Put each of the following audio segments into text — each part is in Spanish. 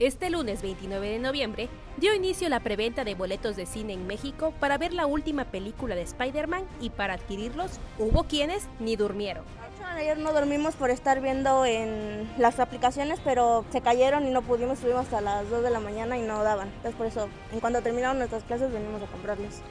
Este lunes 29 de noviembre dio inicio la preventa de boletos de cine en México para ver la última película de Spider-Man y para adquirirlos hubo quienes ni durmieron. Ayer no dormimos por estar viendo en las aplicaciones, pero se cayeron y no pudimos, subir hasta las 2 de la mañana y no daban. Entonces por eso, en cuanto terminaron nuestras clases, venimos a comprarles.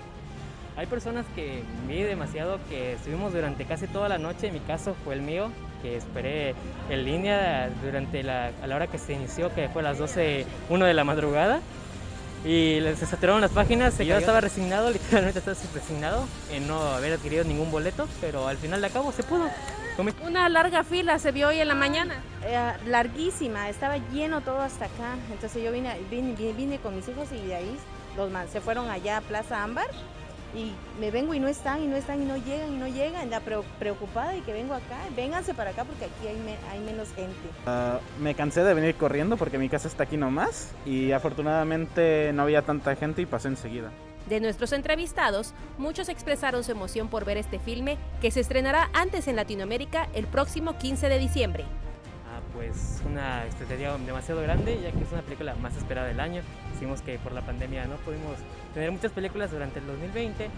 Hay personas que mide demasiado, que estuvimos durante casi toda la noche, en mi caso fue el mío, que esperé en línea durante la, a la hora que se inició, que fue a las 12, 1 de la madrugada. Y se saturaron las páginas, yo estaba resignado, literalmente estaba resignado en no haber adquirido ningún boleto, pero al final de cabo se pudo. Una larga fila se vio hoy en la mañana. Eh, larguísima, estaba lleno todo hasta acá. Entonces yo vine, vine, vine, con mis hijos y de ahí los se fueron allá a Plaza Ámbar y me vengo y no están y no están y no llegan y no llegan, la preocupada y que vengo acá, vénganse para acá porque aquí hay, hay menos gente. Uh, me cansé de venir corriendo porque mi casa está aquí nomás y afortunadamente no había tanta gente y pasé enseguida. De nuestros entrevistados, muchos expresaron su emoción por ver este filme que se estrenará antes en Latinoamérica el próximo 15 de diciembre pues una expectativa demasiado grande, ya que es una película más esperada del año. Decimos que por la pandemia no pudimos tener muchas películas durante el 2020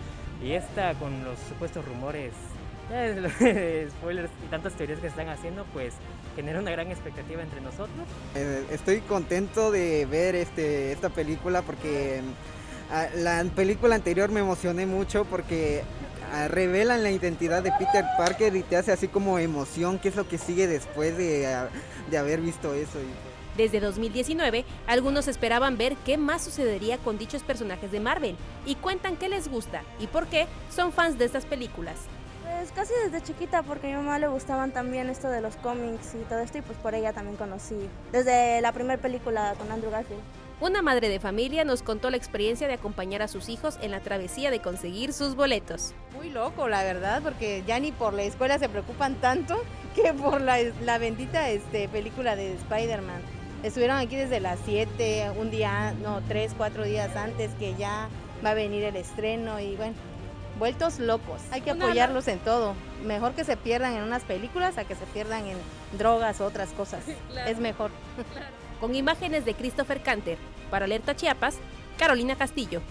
y esta con los supuestos rumores, spoilers y tantas teorías que se están haciendo, pues genera una gran expectativa entre nosotros. Eh, estoy contento de ver este, esta película porque ah, la película anterior me emocioné mucho porque revelan la identidad de Peter Parker y te hace así como emoción, qué es lo que sigue después de, ah, de haber visto eso. Desde 2019, algunos esperaban ver qué más sucedería con dichos personajes de Marvel y cuentan qué les gusta y por qué son fans de estas películas. Pues casi desde chiquita porque a mi mamá le gustaban también esto de los cómics y todo esto y pues por ella también conocí desde la primera película con Andrew Garfield. Una madre de familia nos contó la experiencia de acompañar a sus hijos en la travesía de conseguir sus boletos. Muy loco, la verdad, porque ya ni por la escuela se preocupan tanto que por la, bendita este, película de Spider-Man. Estuvieron aquí desde las 7, un día, no, 3, 4 días antes que ya va a venir el estreno y bueno, vueltos locos. Hay que apoyarlos en todo. Mejor que se pierdan en unas películas a que se pierdan en drogas o otras cosas. Es mejor. Con imágenes de Christopher Canter, para Alerta Chiapas, Carolina Castillo.